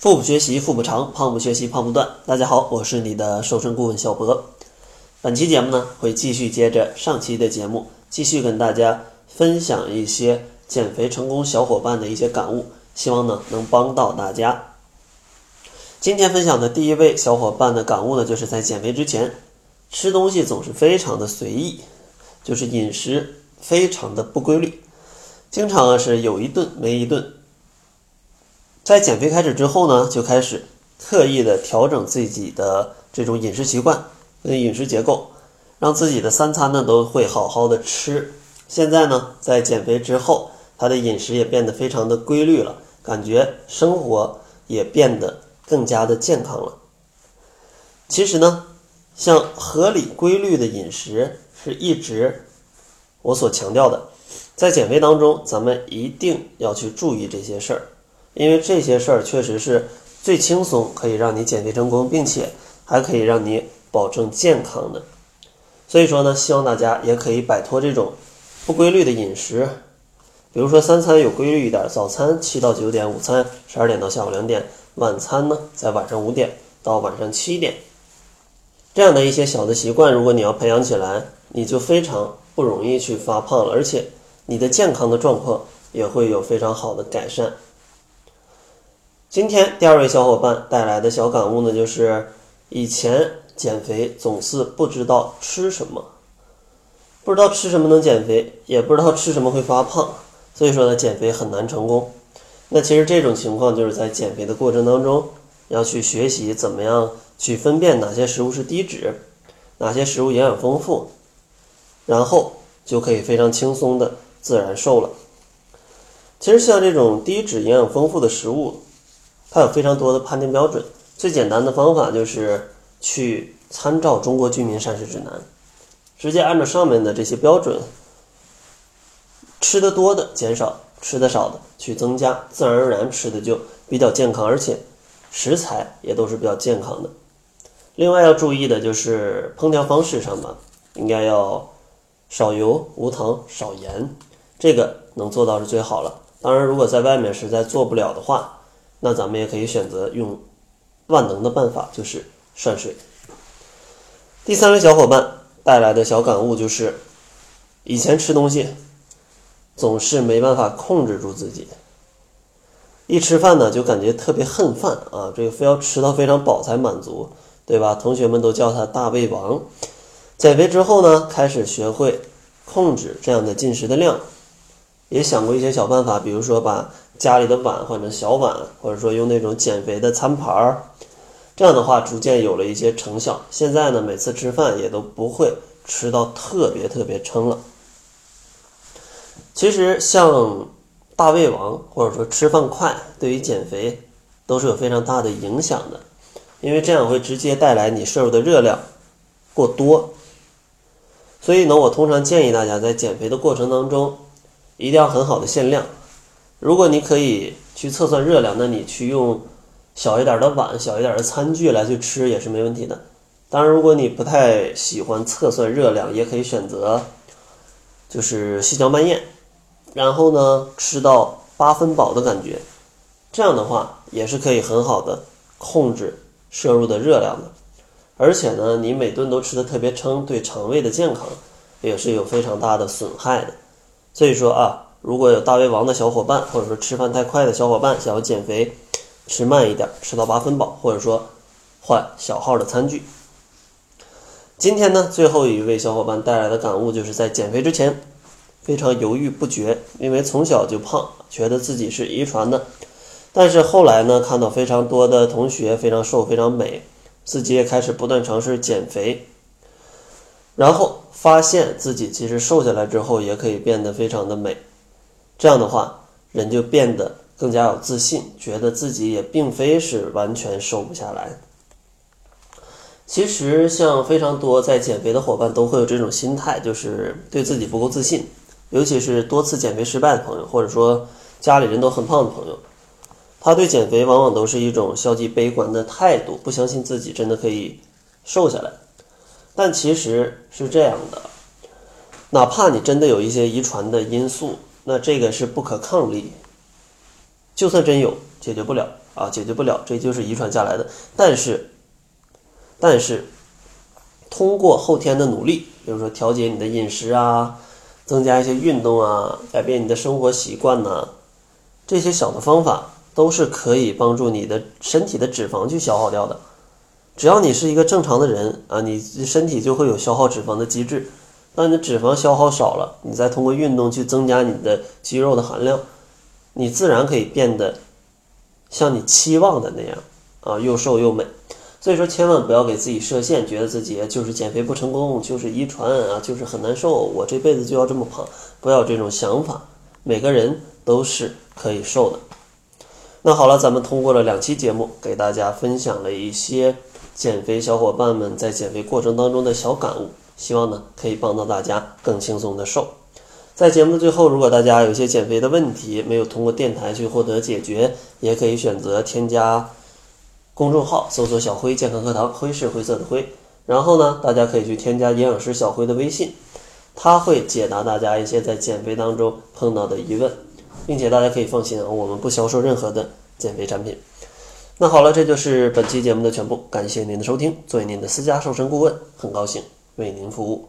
腹部学习腹部长，胖不学习胖不断。大家好，我是你的瘦身顾问小博。本期节目呢，会继续接着上期的节目，继续跟大家分享一些减肥成功小伙伴的一些感悟，希望呢能帮到大家。今天分享的第一位小伙伴的感悟呢，就是在减肥之前，吃东西总是非常的随意，就是饮食非常的不规律，经常啊是有一顿没一顿。在减肥开始之后呢，就开始特意的调整自己的这种饮食习惯跟饮食结构，让自己的三餐呢都会好好的吃。现在呢，在减肥之后，他的饮食也变得非常的规律了，感觉生活也变得更加的健康了。其实呢，像合理规律的饮食是一直我所强调的，在减肥当中，咱们一定要去注意这些事儿。因为这些事儿确实是最轻松，可以让你减肥成功，并且还可以让你保证健康的。所以说呢，希望大家也可以摆脱这种不规律的饮食，比如说三餐有规律一点，早餐七到九点，午餐十二点到下午两点，晚餐呢在晚上五点到晚上七点，这样的一些小的习惯，如果你要培养起来，你就非常不容易去发胖了，而且你的健康的状况也会有非常好的改善。今天第二位小伙伴带来的小感悟呢，就是以前减肥总是不知道吃什么，不知道吃什么能减肥，也不知道吃什么会发胖，所以说呢，减肥很难成功。那其实这种情况就是在减肥的过程当中，要去学习怎么样去分辨哪些食物是低脂，哪些食物营养丰富，然后就可以非常轻松的自然瘦了。其实像这种低脂、营养丰富的食物。它有非常多的判定标准，最简单的方法就是去参照《中国居民膳食指南》，直接按照上面的这些标准，吃的多的减少，吃的少的去增加，自然而然吃的就比较健康，而且食材也都是比较健康的。另外要注意的就是烹调方式上吧，应该要少油、无糖、少盐，这个能做到是最好了。当然，如果在外面实在做不了的话，那咱们也可以选择用万能的办法，就是涮水。第三位小伙伴带来的小感悟就是，以前吃东西总是没办法控制住自己，一吃饭呢就感觉特别恨饭啊，这个非要吃到非常饱才满足，对吧？同学们都叫他大胃王。减肥之后呢，开始学会控制这样的进食的量。也想过一些小办法，比如说把家里的碗换成小碗，或者说用那种减肥的餐盘儿，这样的话逐渐有了一些成效。现在呢，每次吃饭也都不会吃到特别特别撑了。其实像大胃王或者说吃饭快，对于减肥都是有非常大的影响的，因为这样会直接带来你摄入的热量过多。所以呢，我通常建议大家在减肥的过程当中。一定要很好的限量。如果你可以去测算热量，那你去用小一点的碗、小一点的餐具来去吃也是没问题的。当然，如果你不太喜欢测算热量，也可以选择就是细嚼慢咽，然后呢吃到八分饱的感觉，这样的话也是可以很好的控制摄入的热量的。而且呢，你每顿都吃的特别撑，对肠胃的健康也是有非常大的损害的。所以说啊，如果有大胃王的小伙伴，或者说吃饭太快的小伙伴，想要减肥，吃慢一点，吃到八分饱，或者说换小号的餐具。今天呢，最后一位小伙伴带来的感悟就是在减肥之前非常犹豫不决，因为从小就胖，觉得自己是遗传的。但是后来呢，看到非常多的同学非常瘦、非常美，自己也开始不断尝试减肥，然后。发现自己其实瘦下来之后也可以变得非常的美，这样的话人就变得更加有自信，觉得自己也并非是完全瘦不下来。其实像非常多在减肥的伙伴都会有这种心态，就是对自己不够自信，尤其是多次减肥失败的朋友，或者说家里人都很胖的朋友，他对减肥往往都是一种消极悲观的态度，不相信自己真的可以瘦下来。但其实是这样的，哪怕你真的有一些遗传的因素，那这个是不可抗力。就算真有，解决不了，啊，解决不了，这就是遗传下来的。但是，但是通过后天的努力，比如说调节你的饮食啊，增加一些运动啊，改变你的生活习惯呐，这些小的方法都是可以帮助你的身体的脂肪去消耗掉的。只要你是一个正常的人啊，你身体就会有消耗脂肪的机制。当你的脂肪消耗少了，你再通过运动去增加你的肌肉的含量，你自然可以变得像你期望的那样啊，又瘦又美。所以说，千万不要给自己设限，觉得自己就是减肥不成功，就是遗传啊，就是很难受，我这辈子就要这么胖，不要这种想法。每个人都是可以瘦的。那好了，咱们通过了两期节目，给大家分享了一些减肥小伙伴们在减肥过程当中的小感悟。希望呢可以帮到大家更轻松的瘦。在节目的最后，如果大家有一些减肥的问题没有通过电台去获得解决，也可以选择添加公众号，搜索“小辉健康课堂”，辉是灰色的灰。然后呢，大家可以去添加营养师小辉的微信，他会解答大家一些在减肥当中碰到的疑问，并且大家可以放心，我们不销售任何的减肥产品。那好了，这就是本期节目的全部，感谢您的收听。作为您的私家瘦身顾问，很高兴。为您服务。